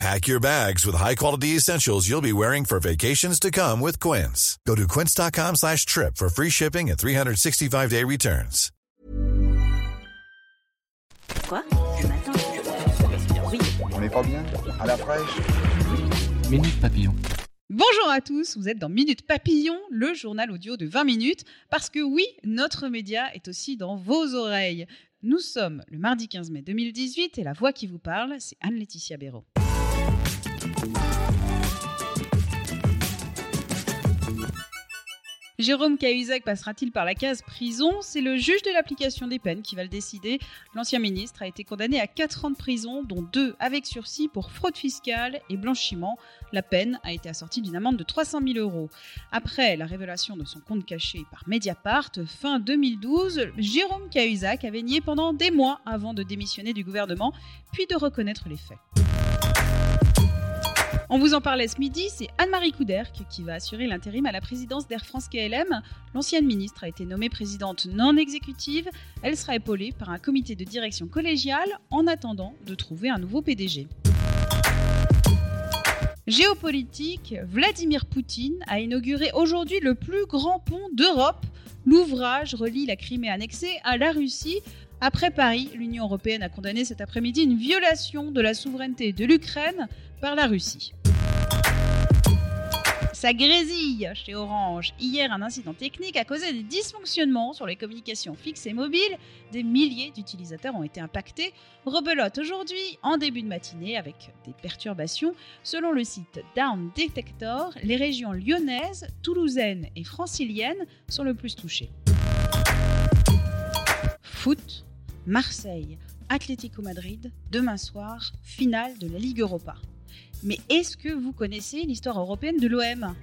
Pack your bags with high-quality essentials you'll be wearing for vacations to come with Quince. Go to quince.com slash trip for free shipping and 365-day returns. Quoi? Le matin? Oui. On n'est pas bien? À la fraîche? Minute Papillon. Bonjour à tous, vous êtes dans Minute Papillon, le journal audio de 20 minutes, parce que oui, notre média est aussi dans vos oreilles. Nous sommes le mardi 15 mai 2018 et la voix qui vous parle, c'est Anne-Laetitia Béraud. Jérôme Cahuzac passera-t-il par la case prison? C'est le juge de l'application des peines qui va le décider. L'ancien ministre a été condamné à 4 ans de prison, dont 2 avec sursis pour fraude fiscale et blanchiment. La peine a été assortie d'une amende de 300 000 euros. Après la révélation de son compte caché par Mediapart, fin 2012, Jérôme Cahuzac avait nié pendant des mois avant de démissionner du gouvernement, puis de reconnaître les faits. On vous en parlait ce midi, c'est Anne-Marie Couderc qui va assurer l'intérim à la présidence d'Air France KLM. L'ancienne ministre a été nommée présidente non exécutive. Elle sera épaulée par un comité de direction collégial en attendant de trouver un nouveau PDG. Géopolitique, Vladimir Poutine a inauguré aujourd'hui le plus grand pont d'Europe. L'ouvrage relie la Crimée annexée à la Russie. Après Paris, l'Union européenne a condamné cet après-midi une violation de la souveraineté de l'Ukraine par la Russie. Ça grésille chez Orange. Hier, un incident technique a causé des dysfonctionnements sur les communications fixes et mobiles. Des milliers d'utilisateurs ont été impactés. Rebelote aujourd'hui, en début de matinée, avec des perturbations. Selon le site Down Detector, les régions lyonnaises, toulousaines et franciliennes sont le plus touchées. Foot, Marseille, Atlético Madrid, demain soir, finale de la Ligue Europa. Mais est-ce que vous connaissez l'histoire européenne de l'OM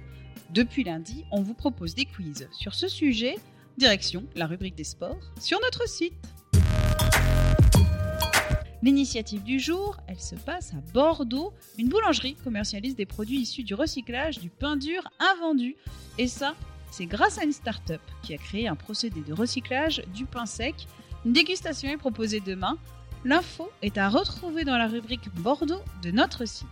Depuis lundi, on vous propose des quiz sur ce sujet. Direction la rubrique des sports sur notre site. L'initiative du jour, elle se passe à Bordeaux. Une boulangerie commercialise des produits issus du recyclage du pain dur invendu. Et ça, c'est grâce à une start-up qui a créé un procédé de recyclage du pain sec. Une dégustation est proposée demain. L'info est à retrouver dans la rubrique Bordeaux de notre site.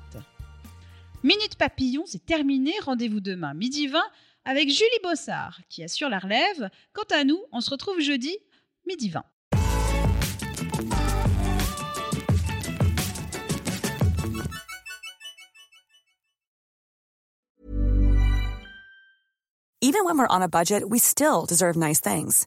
Minute Papillon, c'est terminé. Rendez-vous demain, midi 20, avec Julie Bossard, qui assure la relève. Quant à nous, on se retrouve jeudi, midi 20. Even when we're on a budget, we still deserve nice things.